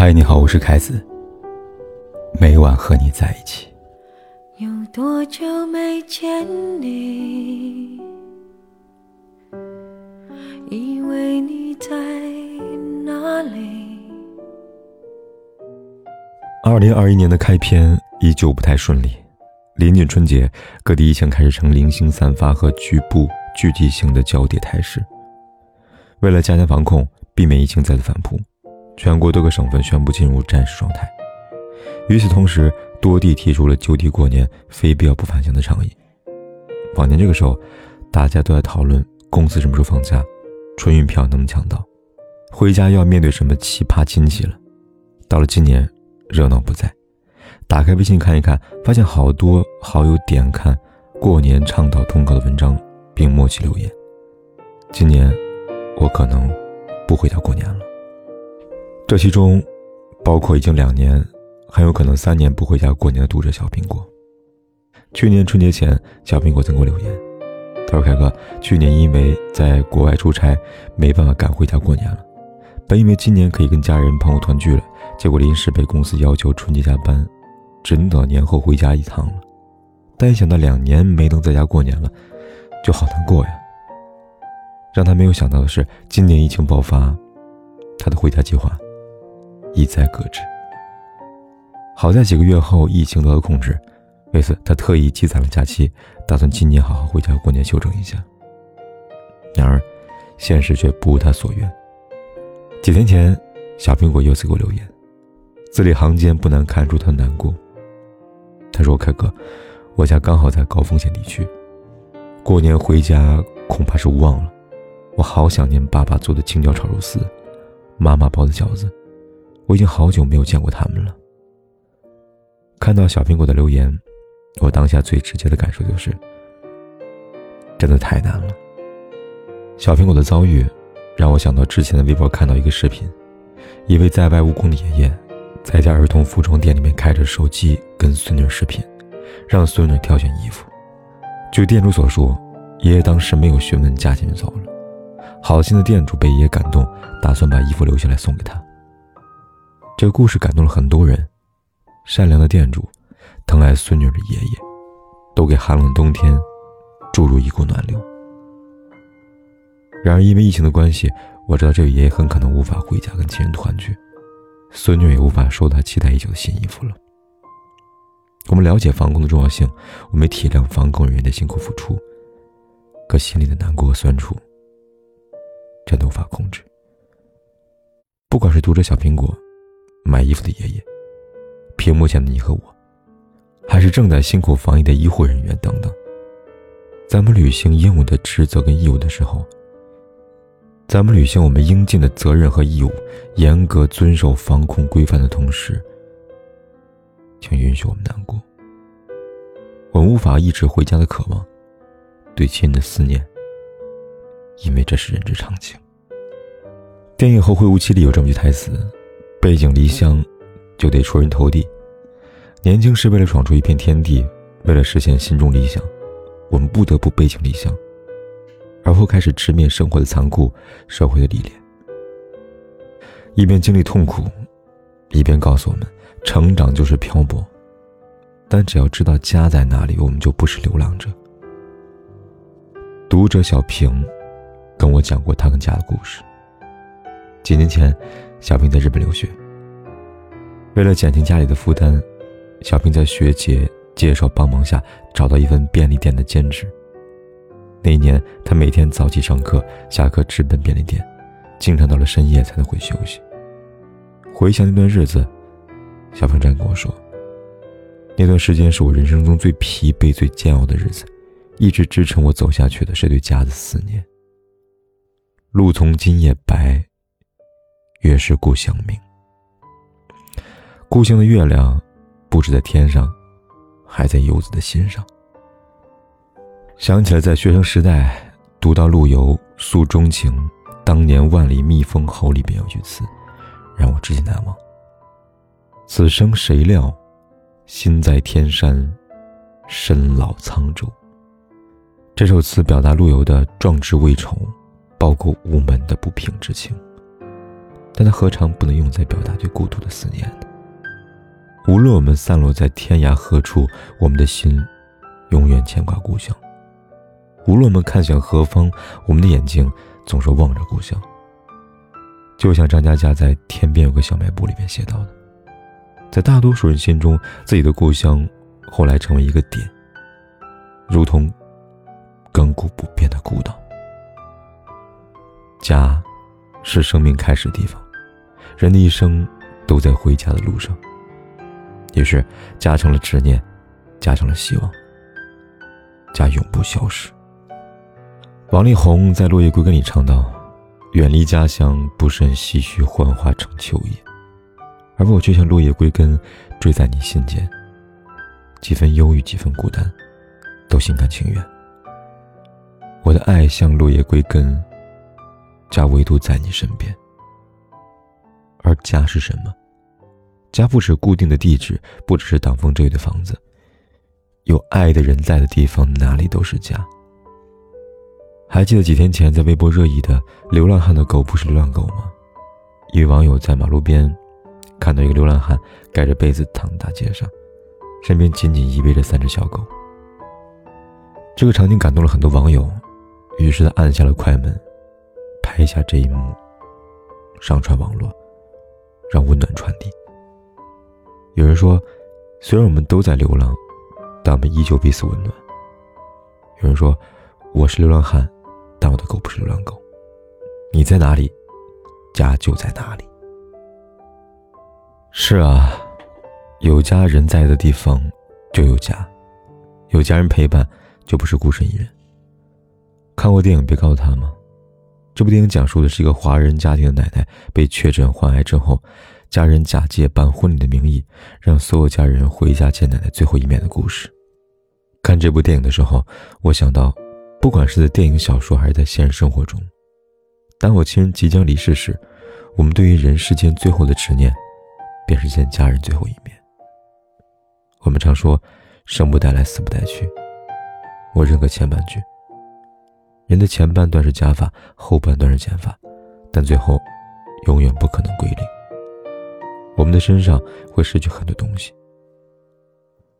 嗨，你好，我是凯子。每晚和你在一起。有多久没见你？以为你在哪里？二零二一年的开篇依旧不太顺利。临近春节，各地疫情开始呈零星散发和局部聚集性的交叠态势。为了加强防控，避免疫情再次反扑，全国多个省份宣布进入战时状态。与此同时，多地提出了就地过年、非必要不返乡的倡议。往年这个时候，大家都在讨论公司什么时候放假，春运票能不能抢到，回家要面对什么奇葩亲戚了。到了今年，热闹不在。打开微信看一看，发现好多好友点看过年倡导通告的文章，并默契留言。今年，我可能不回家过年了。这其中，包括已经两年，很有可能三年不回家过年的读者小苹果。去年春节前，小苹果曾给我留言，他说：“凯哥，去年因为在国外出差，没办法赶回家过年了。本以为今年可以跟家人朋友团聚了，结果临时被公司要求春节加班。”只能等年后回家一趟了，但一想到两年没能在家过年了，就好难过呀。让他没有想到的是，今年疫情爆发，他的回家计划一再搁置。好在几个月后疫情得到控制，为此他特意积攒了假期，打算今年好好回家过年休整一下。然而，现实却不如他所愿。几天前，小苹果又次给我留言，字里行间不难看出他难过。他说：“凯哥，我家刚好在高风险地区，过年回家恐怕是无望了。我好想念爸爸做的青椒炒肉丝，妈妈包的饺子。我已经好久没有见过他们了。”看到小苹果的留言，我当下最直接的感受就是，真的太难了。小苹果的遭遇，让我想到之前的微博看到一个视频，一位在外务工的爷爷。在一家儿童服装店里面开着手机跟孙女视频，让孙女挑选衣服。据店主所说，爷爷当时没有询问价钱就走了。好心的店主被爷爷感动，打算把衣服留下来送给他。这个故事感动了很多人。善良的店主，疼爱孙女的爷爷，都给寒冷冬天注入一股暖流。然而因为疫情的关系，我知道这位爷爷很可能无法回家跟亲人团聚。孙女也无法收她期待已久的新衣服了。我们了解防控的重要性，我们体谅防控人员的辛苦付出，可心里的难过和酸楚，真的无法控制。不管是读者小苹果、买衣服的爷爷、屏幕前的你和我，还是正在辛苦防疫的医护人员等等，咱们履行应有的职责跟义务的时候。咱们履行我们应尽的责任和义务，严格遵守防控规范的同时，请允许我们难过。我们无法抑制回家的渴望，对亲人的思念，因为这是人之常情。电影《后会无期》里有这么句台词：“背井离乡，就得出人头地。”年轻是为了闯出一片天地，为了实现心中理想，我们不得不背井离乡。而后开始直面生活的残酷，社会的历练。一边经历痛苦，一边告诉我们，成长就是漂泊。但只要知道家在哪里，我们就不是流浪者。读者小平跟我讲过他跟家的故事。几年前，小平在日本留学，为了减轻家里的负担，小平在学姐介绍帮忙下，找到一份便利店的兼职。那一年，他每天早起上课，下课直奔便利店，经常到了深夜才能回休息。回想那段日子，小平这样跟我说：“那段时间是我人生中最疲惫、最煎熬的日子，一直支撑我走下去的是对家的思念。路从今夜白，月是故乡明。故乡的月亮，不止在天上，还在游子的心上。”想起来，在学生时代读到陆游诉衷情，当年万里觅封侯里边有句词，让我至今难忘。此生谁料，心在天山，身老沧州。这首词表达陆游的壮志未酬、报国无门的不平之情。但它何尝不能用在表达对孤独的思念呢？无论我们散落在天涯何处，我们的心永远牵挂故乡。无论我们看向何方，我们的眼睛总是望着故乡。就像张嘉佳在《天边有个小卖部》里面写到的，在大多数人心中，自己的故乡后来成为一个点，如同亘古不变的孤岛。家，是生命开始的地方，人的一生都在回家的路上。于是，家成了执念，家成了希望，家永不消失。王力宏在《落叶归根》里唱道：“远离家乡，不胜唏嘘，幻化成秋叶，而我却像落叶归根，坠在你心间。几分忧郁，几分孤单，都心甘情愿。我的爱像落叶归根，家唯独在你身边。家是什么？”家不是固定的地址，不只是挡风遮雨的房子。有爱的人在的地方，哪里都是家。还记得几天前在微博热议的“流浪汉的狗不是流浪狗”吗？一位网友在马路边看到一个流浪汉盖着被子躺大街上，身边紧紧依偎着三只小狗。这个场景感动了很多网友，于是他按下了快门，拍下这一幕，上传网络，让温暖传递。有人说，虽然我们都在流浪，但我们依旧彼此温暖。有人说，我是流浪汉，但我的狗不是流浪狗。你在哪里，家就在哪里。是啊，有家人在的地方就有家，有家人陪伴就不是孤身一人。看过电影《别告诉他》吗？这部电影讲述的是一个华人家庭的奶奶被确诊患癌症后。家人假借办婚礼的名义，让所有家人回家见奶奶最后一面的故事。看这部电影的时候，我想到，不管是在电影、小说，还是在现实生活中，当我亲人即将离世时，我们对于人世间最后的执念，便是见家人最后一面。我们常说“生不带来，死不带去”，我认可前半句。人的前半段是加法，后半段是减法，但最后，永远不可能归零。我们的身上会失去很多东西，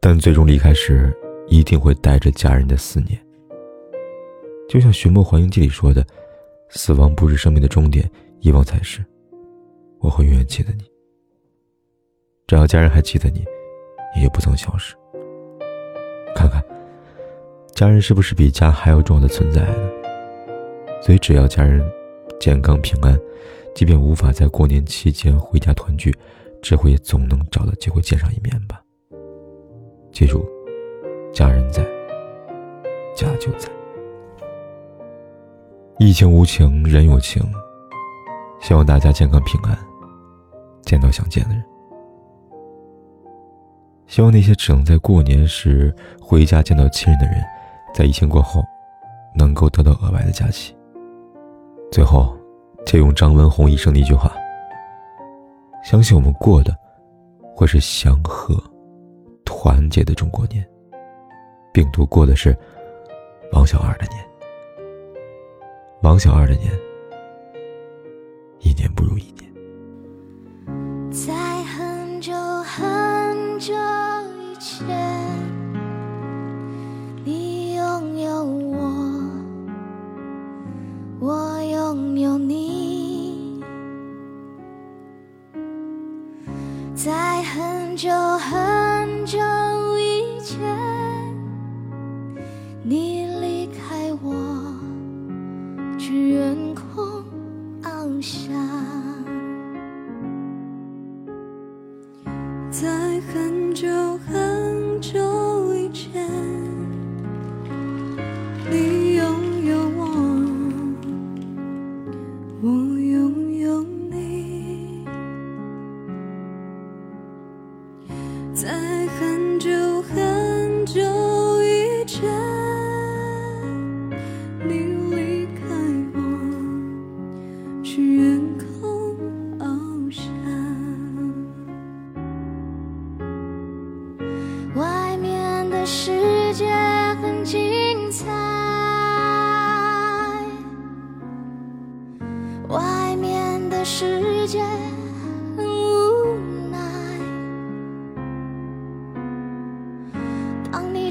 但最终离开时，一定会带着家人的思念。就像《寻梦环游记》里说的：“死亡不是生命的终点，遗忘才是。”我会永远记得你，只要家人还记得你，你也不曾消失。看看，家人是不是比家还要重要的存在呢？所以，只要家人健康平安，即便无法在过年期间回家团聚。这回也总能找到机会见上一面吧。记住，家人在，家就在。疫情无情，人有情。希望大家健康平安，见到想见的人。希望那些只能在过年时回家见到亲人的人，在疫情过后，能够得到额外的假期。最后，借用张文宏医生的一句话。相信我们过的会是祥和、团结的中国年。病毒过的是王小二的年。王小二的年，一年不如一年。在很久很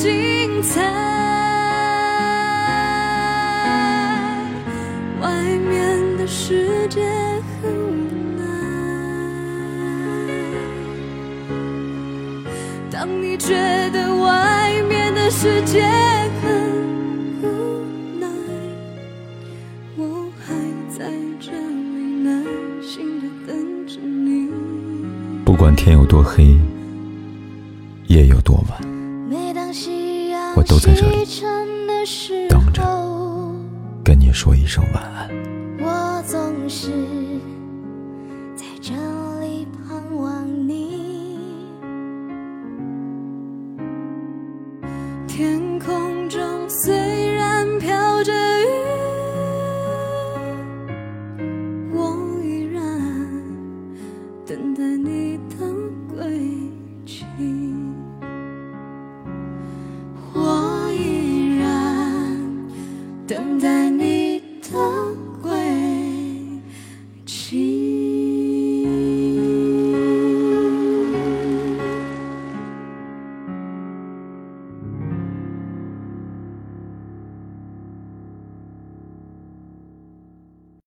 精彩，外面的世界很无奈。当你觉得外面的世界很无奈，我还在这里耐心的等着你。不管天有多黑，夜有多晚，我都在这里等着跟你说一声晚安。